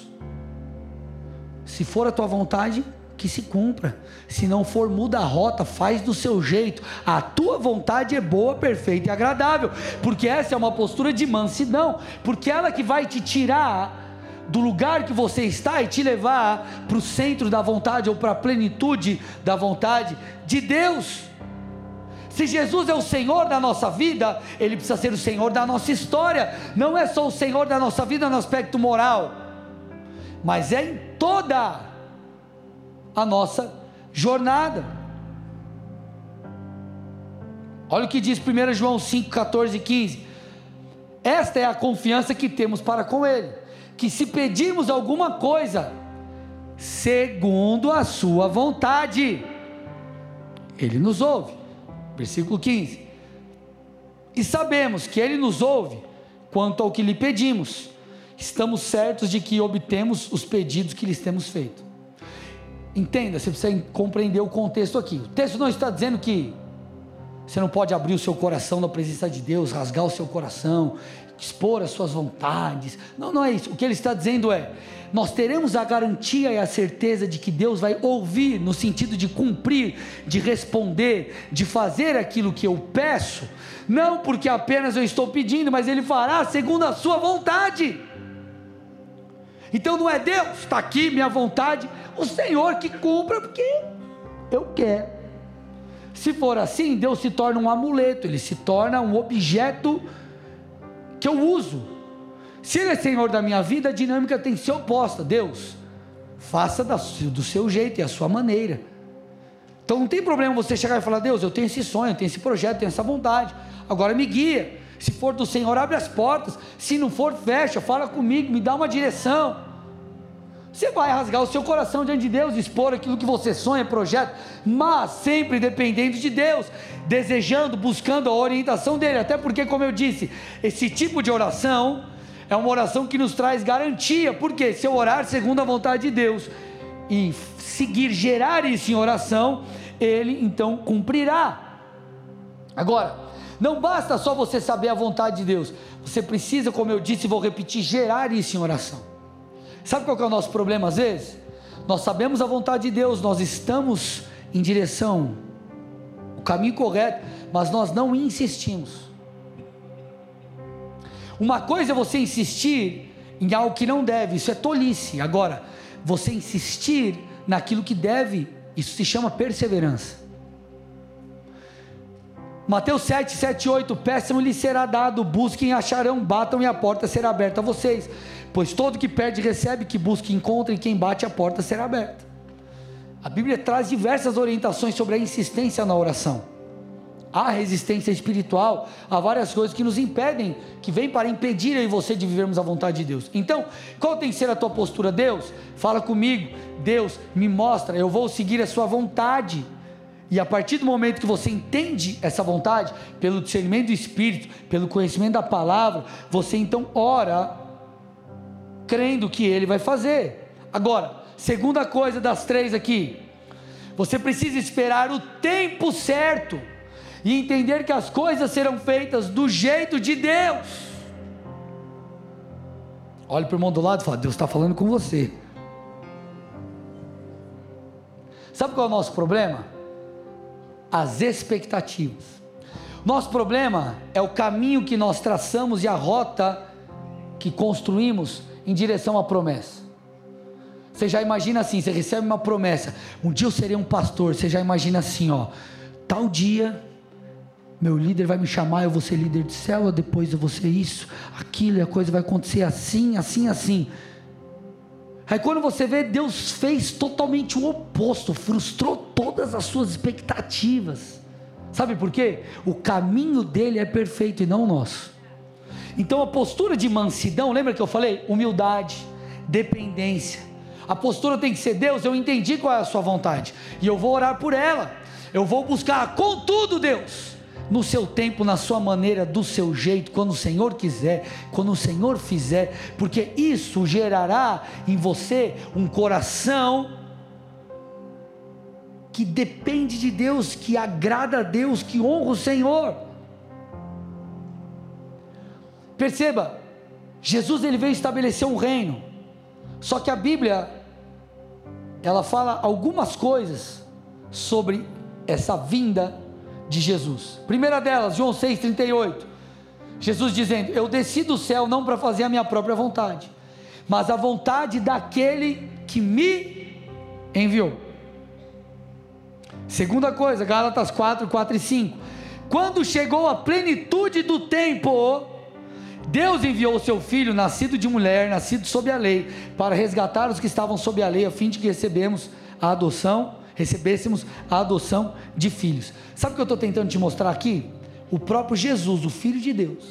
Se for a tua vontade, que se cumpra. Se não for, muda a rota, faz do seu jeito. A tua vontade é boa, perfeita e agradável, porque essa é uma postura de mansidão, porque ela que vai te tirar do lugar que você está e te levar para o centro da vontade ou para a plenitude da vontade de Deus. Se Jesus é o Senhor da nossa vida, Ele precisa ser o Senhor da nossa história. Não é só o Senhor da nossa vida no aspecto moral, mas é em toda a nossa jornada. Olha o que diz 1 João 5, 14 e 15. Esta é a confiança que temos para com Ele, que se pedirmos alguma coisa, segundo a Sua vontade, Ele nos ouve. Versículo 15. E sabemos que Ele nos ouve quanto ao que lhe pedimos, estamos certos de que obtemos os pedidos que lhes temos feito. Entenda, você precisa compreender o contexto aqui. O texto não está dizendo que você não pode abrir o seu coração na presença de Deus, rasgar o seu coração, expor as suas vontades. Não, não é isso. O que ele está dizendo é: nós teremos a garantia e a certeza de que Deus vai ouvir, no sentido de cumprir, de responder, de fazer aquilo que eu peço, não porque apenas eu estou pedindo, mas Ele fará segundo a Sua vontade. Então não é Deus, está aqui minha vontade, o Senhor que cumpra, porque eu quero. Se for assim, Deus se torna um amuleto, ele se torna um objeto que eu uso. Se Ele é Senhor da minha vida, a dinâmica tem que ser oposta. Deus, faça do seu jeito e a sua maneira. Então não tem problema você chegar e falar: Deus, eu tenho esse sonho, eu tenho esse projeto, eu tenho essa vontade. Agora me guia. Se for do Senhor, abre as portas. Se não for, fecha, fala comigo, me dá uma direção. Você vai rasgar o seu coração diante de Deus, expor aquilo que você sonha, projeto, mas sempre dependendo de Deus, desejando, buscando a orientação dele. Até porque, como eu disse, esse tipo de oração é uma oração que nos traz garantia, porque se eu orar segundo a vontade de Deus e seguir, gerar isso em oração, ele então cumprirá. Agora, não basta só você saber a vontade de Deus, você precisa, como eu disse, vou repetir, gerar isso em oração. Sabe qual é o nosso problema às vezes? Nós sabemos a vontade de Deus, nós estamos em direção, o caminho correto, mas nós não insistimos. Uma coisa é você insistir em algo que não deve, isso é tolice. Agora, você insistir naquilo que deve, isso se chama perseverança. Mateus 7, 7, 8: Peçam lhe será dado, busquem, acharão, batam e a porta será aberta a vocês. Pois todo que perde recebe, que busca encontra, e quem bate a porta será aberta. A Bíblia traz diversas orientações sobre a insistência na oração. Há resistência espiritual, há várias coisas que nos impedem, que vêm para impedir eu e você de vivermos a vontade de Deus. Então, qual tem que ser a tua postura? Deus, fala comigo. Deus, me mostra, eu vou seguir a sua vontade. E a partir do momento que você entende essa vontade, pelo discernimento do Espírito, pelo conhecimento da palavra, você então ora crendo que Ele vai fazer. Agora, segunda coisa das três aqui, você precisa esperar o tempo certo e entender que as coisas serão feitas do jeito de Deus. Olhe para o irmão do lado e fala: Deus está falando com você. Sabe qual é o nosso problema? As expectativas. Nosso problema é o caminho que nós traçamos e a rota que construímos em direção à promessa. Você já imagina assim, você recebe uma promessa, um dia eu serei um pastor, você já imagina assim, ó, tal dia meu líder vai me chamar, eu vou ser líder de célula, depois eu vou ser isso, aquilo, a coisa vai acontecer assim, assim, assim. Aí quando você vê, Deus fez totalmente o oposto, frustrou todas as suas expectativas. Sabe por quê? O caminho dele é perfeito e não o nosso. Então a postura de mansidão, lembra que eu falei? Humildade, dependência. A postura tem que ser: Deus, eu entendi qual é a sua vontade, e eu vou orar por ela. Eu vou buscar, contudo, Deus, no seu tempo, na sua maneira, do seu jeito, quando o Senhor quiser, quando o Senhor fizer, porque isso gerará em você um coração que depende de Deus, que agrada a Deus, que honra o Senhor. Perceba, Jesus ele veio estabelecer um reino. Só que a Bíblia ela fala algumas coisas sobre essa vinda de Jesus. Primeira delas, João 6,38. Jesus dizendo: Eu desci do céu não para fazer a minha própria vontade, mas a vontade daquele que me enviou. Segunda coisa, Gálatas 4, 4 e 5. Quando chegou a plenitude do tempo, Deus enviou o seu filho, nascido de mulher, nascido sob a lei, para resgatar os que estavam sob a lei, a fim de que recebemos a adoção, recebêssemos a adoção de filhos. Sabe o que eu estou tentando te mostrar aqui? O próprio Jesus, o Filho de Deus,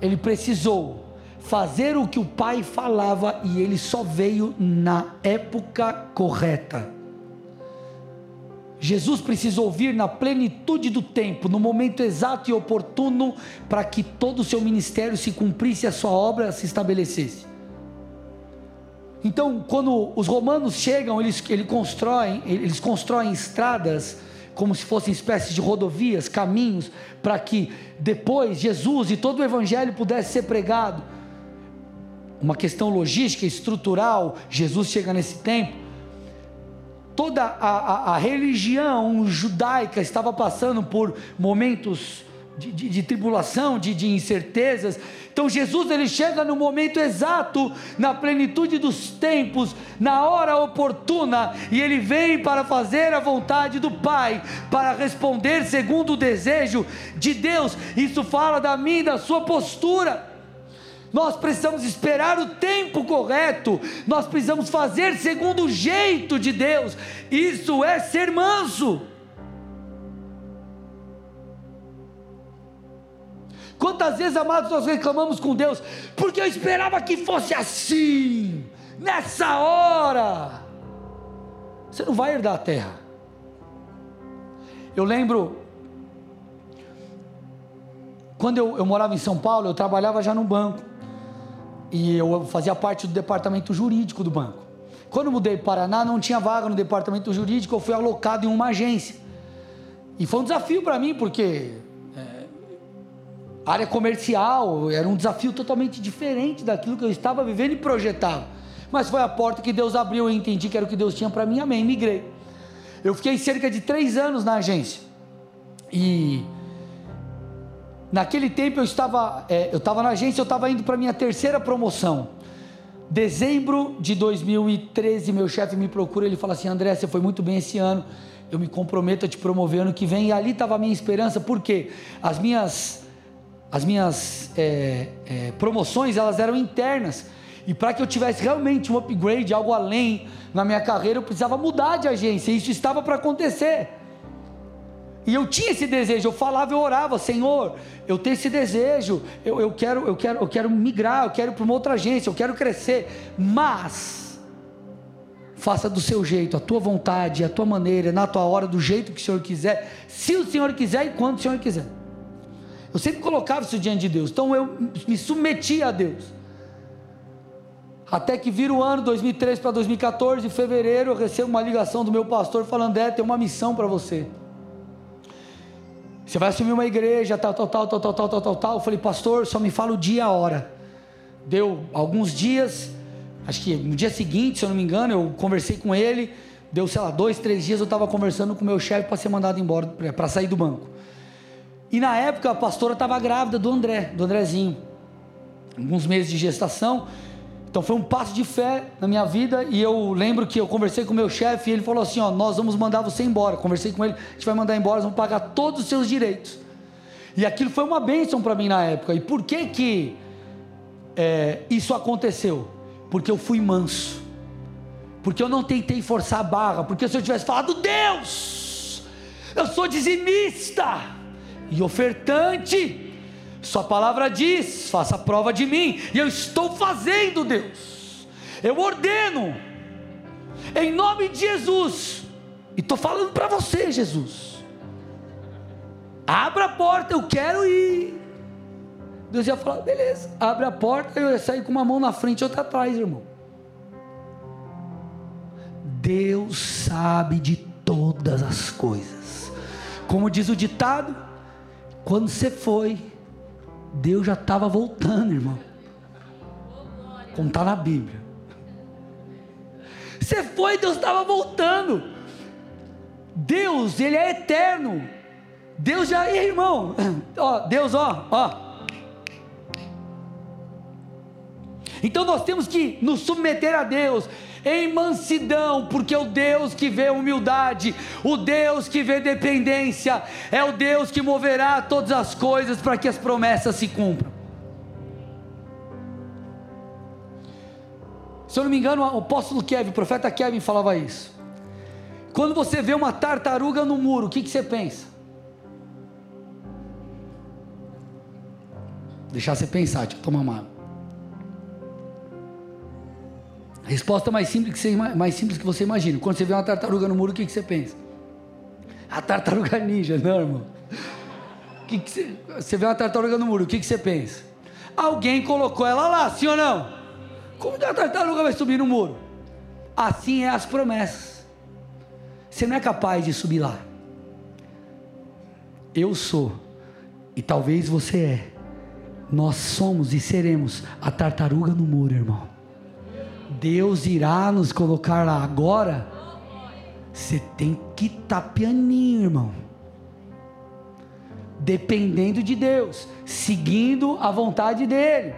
ele precisou fazer o que o Pai falava e ele só veio na época correta. Jesus precisou vir na plenitude do tempo, no momento exato e oportuno, para que todo o seu ministério se cumprisse, a sua obra se estabelecesse. Então, quando os romanos chegam, eles, eles, constroem, eles constroem estradas como se fossem espécies de rodovias, caminhos, para que depois Jesus e todo o evangelho pudesse ser pregado. Uma questão logística, estrutural, Jesus chega nesse tempo toda a, a, a, religião judaica estava passando por momentos de, de, de tribulação, de, de, incertezas. Então Jesus ele chega no momento exato, na plenitude dos tempos, na hora oportuna, e ele vem para fazer a vontade do Pai, para responder segundo o desejo de Deus. Isso fala da minha da sua postura. Nós precisamos esperar o tempo correto, nós precisamos fazer segundo o jeito de Deus. Isso é ser manso. Quantas vezes, amados, nós reclamamos com Deus, porque eu esperava que fosse assim, nessa hora. Você não vai herdar a terra. Eu lembro, quando eu, eu morava em São Paulo, eu trabalhava já no banco e eu fazia parte do departamento jurídico do banco. Quando eu mudei para Paraná, não tinha vaga no departamento jurídico, eu fui alocado em uma agência. E foi um desafio para mim, porque área comercial era um desafio totalmente diferente daquilo que eu estava vivendo e projetava. Mas foi a porta que Deus abriu, eu entendi que era o que Deus tinha para mim, amém, migrei. Eu fiquei cerca de três anos na agência. E Naquele tempo eu estava, é, eu estava na agência, eu estava indo para minha terceira promoção. Dezembro de 2013, meu chefe me procura, ele fala assim: André, você foi muito bem esse ano, eu me comprometo a te promover ano que vem. E ali estava a minha esperança, porque as minhas, as minhas é, é, promoções elas eram internas. E para que eu tivesse realmente um upgrade, algo além na minha carreira, eu precisava mudar de agência. E isso estava para acontecer. E eu tinha esse desejo, eu falava, eu orava, Senhor, eu tenho esse desejo, eu, eu quero, eu quero, eu quero migrar, eu quero para uma outra agência, eu quero crescer, mas faça do seu jeito, a tua vontade, a tua maneira, na tua hora, do jeito que o Senhor quiser, se o Senhor quiser e quando o Senhor quiser. Eu sempre colocava isso diante de Deus, então eu me submetia a Deus. Até que vira o ano 2013 para 2014, em fevereiro, eu recebo uma ligação do meu pastor falando: É, tem uma missão para você. Você vai assumir uma igreja, tal, tal, tal, tal, tal, tal, tal, tal. Eu falei, pastor, só me fala o dia e a hora. Deu alguns dias, acho que no dia seguinte, se eu não me engano, eu conversei com ele. Deu, sei lá, dois, três dias eu estava conversando com o meu chefe para ser mandado embora, para sair do banco. E na época a pastora estava grávida do André, do Andrezinho. Alguns meses de gestação. Então foi um passo de fé na minha vida e eu lembro que eu conversei com o meu chefe e ele falou assim: ó, nós vamos mandar você embora. Conversei com ele, a gente vai mandar embora, vamos pagar todos os seus direitos. E aquilo foi uma bênção para mim na época. E por que que é, isso aconteceu? Porque eu fui manso. Porque eu não tentei forçar a barra. Porque se eu tivesse falado, Deus, eu sou dizimista e ofertante sua palavra diz: faça prova de mim, e eu estou fazendo, Deus. Eu ordeno, em nome de Jesus, e estou falando para você, Jesus. Abra a porta, eu quero ir. Deus ia falar: beleza, abre a porta, eu ia sair com uma mão na frente e outra atrás, irmão. Deus sabe de todas as coisas. Como diz o ditado, quando você foi, Deus já estava voltando, irmão. Como está na Bíblia. Você foi, Deus estava voltando. Deus, Ele é eterno. Deus já, irmão, <clears throat> ó, Deus, ó, ó. Então nós temos que nos submeter a Deus em mansidão, porque o Deus que vê humildade, o Deus que vê dependência, é o Deus que moverá todas as coisas para que as promessas se cumpram. Se eu não me engano, o apóstolo Kevin, o profeta Kevin falava isso. Quando você vê uma tartaruga no muro, o que, que você pensa? Deixar você pensar, tipo, tomar uma Resposta mais simples, que você, mais simples que você imagina. Quando você vê uma tartaruga no muro, o que, que você pensa? A tartaruga ninja, não, irmão. Que que você, você vê uma tartaruga no muro, o que, que você pensa? Alguém colocou ela lá, sim ou não? Como que a tartaruga vai subir no muro? Assim é as promessas. Você não é capaz de subir lá. Eu sou, e talvez você é. Nós somos e seremos a tartaruga no muro, irmão. Deus irá nos colocar lá agora. Você tem que estar tá pianinho, irmão. Dependendo de Deus, seguindo a vontade dEle.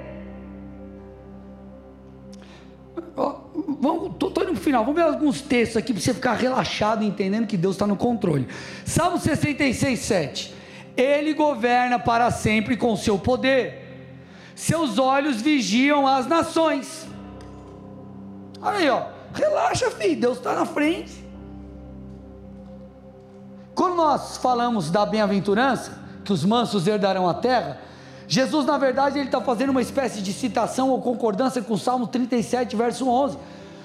vamos, tô, tô indo no final, vamos ver alguns textos aqui para você ficar relaxado entendendo que Deus está no controle. Salmo 66, 7. Ele governa para sempre com seu poder, seus olhos vigiam as nações. Aí, ó, relaxa, filho, Deus está na frente. Quando nós falamos da bem-aventurança, que os mansos herdarão a terra, Jesus, na verdade, ele está fazendo uma espécie de citação ou concordância com o Salmo 37, verso 11.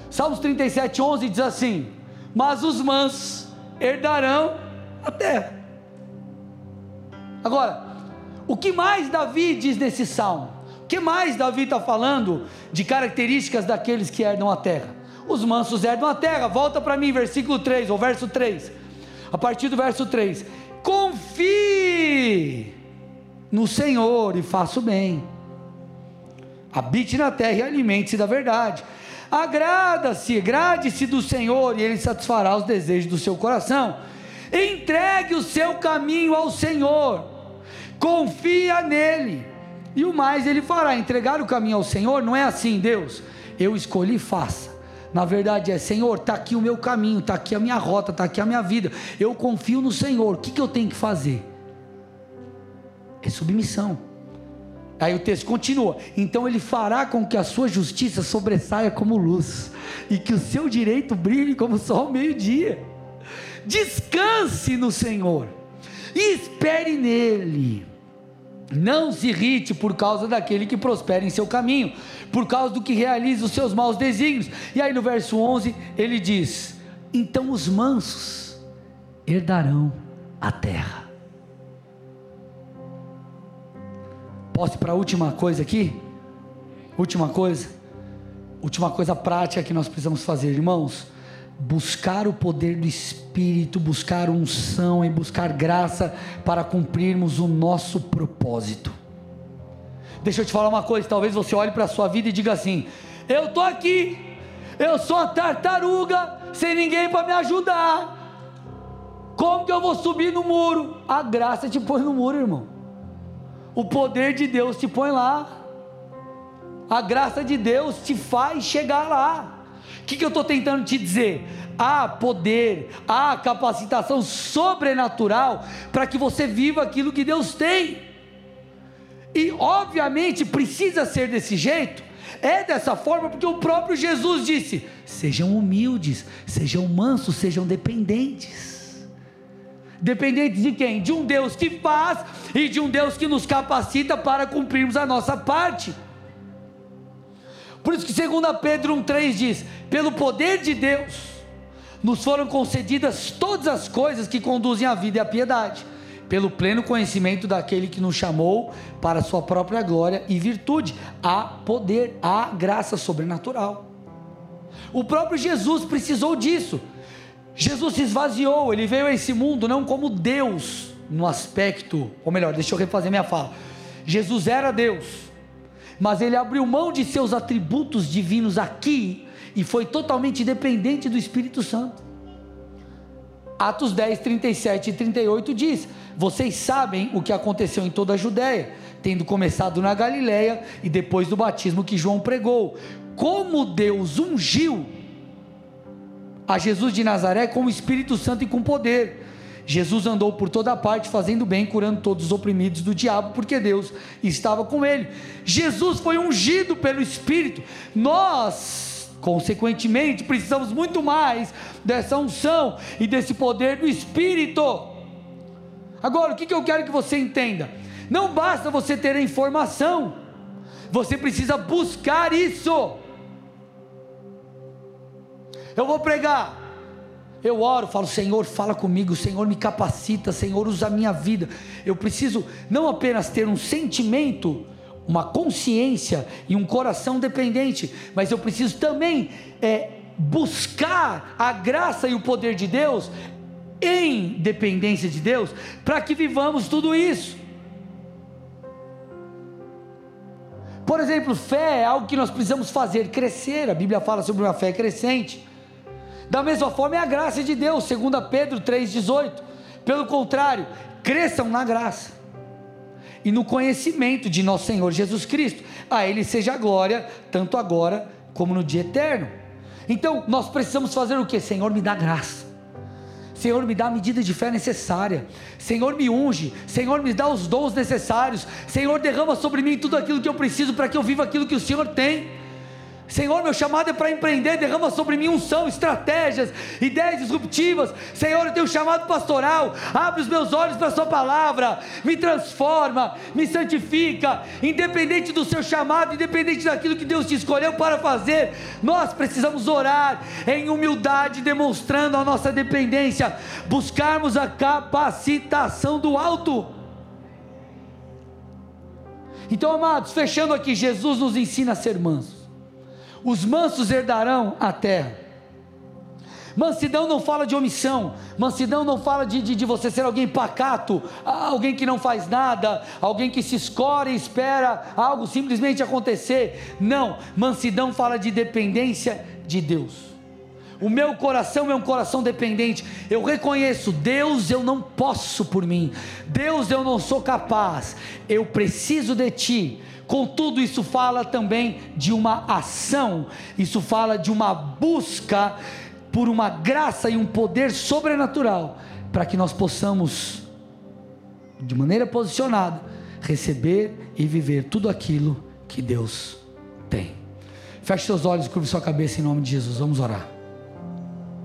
Salmos 37, 11 diz assim: Mas os mansos herdarão a terra. Agora, o que mais Davi diz nesse salmo? Que mais Davi está falando de características daqueles que herdam a terra? Os mansos herdam a terra. Volta para mim, versículo 3, ou verso 3. A partir do verso 3: Confie no Senhor e faça o bem. Habite na terra e alimente-se da verdade. Agrada-se, agrade-se do Senhor e Ele satisfará os desejos do seu coração. Entregue o seu caminho ao Senhor, confia nele, e o mais Ele fará. Entregar o caminho ao Senhor não é assim, Deus, eu escolhi, faça. Na verdade é, Senhor, está aqui o meu caminho, está aqui a minha rota, está aqui a minha vida. Eu confio no Senhor. O que, que eu tenho que fazer? é submissão. Aí o texto continua: então ele fará com que a sua justiça sobressaia como luz, e que o seu direito brilhe como sol ao meio-dia. Descanse no Senhor, e espere nele. Não se irrite por causa daquele que prospera em seu caminho, por causa do que realiza os seus maus desígnios. E aí no verso 11 ele diz: Então os mansos herdarão a terra. Posso para a última coisa aqui? Última coisa. Última coisa prática que nós precisamos fazer, irmãos. Buscar o poder do Espírito, buscar unção e buscar graça para cumprirmos o nosso propósito. Deixa eu te falar uma coisa, talvez você olhe para a sua vida e diga assim: Eu estou aqui, eu sou uma tartaruga, sem ninguém para me ajudar. Como que eu vou subir no muro? A graça te põe no muro, irmão o poder de Deus te põe lá, a graça de Deus te faz chegar lá. O que, que eu estou tentando te dizer? Há poder, há capacitação sobrenatural para que você viva aquilo que Deus tem. E obviamente precisa ser desse jeito, é dessa forma, porque o próprio Jesus disse: sejam humildes, sejam mansos, sejam dependentes. Dependentes de quem? De um Deus que faz e de um Deus que nos capacita para cumprirmos a nossa parte. Por isso que 2 Pedro 1,3 diz: pelo poder de Deus, nos foram concedidas todas as coisas que conduzem à vida e à piedade, pelo pleno conhecimento daquele que nos chamou para a sua própria glória e virtude. Há poder, há graça sobrenatural. O próprio Jesus precisou disso. Jesus se esvaziou, ele veio a esse mundo não como Deus, no aspecto, ou melhor, deixa eu refazer minha fala. Jesus era Deus, mas ele abriu mão de seus atributos divinos aqui e foi totalmente dependente do Espírito Santo. Atos 10, 37 e 38 diz: Vocês sabem o que aconteceu em toda a Judéia, tendo começado na Galiléia e depois do batismo que João pregou. Como Deus ungiu a Jesus de Nazaré com o Espírito Santo e com poder. Jesus andou por toda parte fazendo bem, curando todos os oprimidos do diabo, porque Deus estava com ele. Jesus foi ungido pelo Espírito. Nós Consequentemente, precisamos muito mais dessa unção e desse poder do Espírito. Agora, o que eu quero que você entenda? Não basta você ter a informação, você precisa buscar isso. Eu vou pregar, eu oro, falo, Senhor, fala comigo, Senhor, me capacita, Senhor, usa a minha vida. Eu preciso não apenas ter um sentimento, uma consciência e um coração dependente, mas eu preciso também é, buscar a graça e o poder de Deus em dependência de Deus, para que vivamos tudo isso. Por exemplo, fé é algo que nós precisamos fazer crescer. A Bíblia fala sobre uma fé crescente. Da mesma forma é a graça de Deus, segundo Pedro 3:18. Pelo contrário, cresçam na graça e no conhecimento de nosso Senhor Jesus Cristo. A Ele seja a glória, tanto agora como no dia eterno. Então, nós precisamos fazer o que? Senhor, me dá graça. Senhor, me dá a medida de fé necessária. Senhor, me unge. Senhor, me dá os dons necessários. Senhor, derrama sobre mim tudo aquilo que eu preciso para que eu viva aquilo que o Senhor tem. Senhor, meu chamado é para empreender, derrama sobre mim unção, estratégias, ideias disruptivas. Senhor, eu tenho um chamado pastoral, abre os meus olhos para a Sua palavra, me transforma, me santifica, independente do seu chamado, independente daquilo que Deus te escolheu para fazer, nós precisamos orar em humildade, demonstrando a nossa dependência, buscarmos a capacitação do alto. Então, amados, fechando aqui, Jesus nos ensina a ser mansos. Os mansos herdarão a terra. Mansidão não fala de omissão, mansidão não fala de, de, de, você ser alguém pacato, alguém que não faz nada, alguém que se escora e espera algo simplesmente acontecer. Não, mansidão fala de dependência de Deus. O meu coração é um coração dependente. Eu reconheço, Deus, eu não posso por mim. Deus, eu não sou capaz. Eu preciso de ti. Contudo, isso fala também de uma ação, isso fala de uma busca por uma graça e um poder sobrenatural, para que nós possamos, de maneira posicionada, receber e viver tudo aquilo que Deus tem. Feche seus olhos, curve sua cabeça em nome de Jesus. Vamos orar.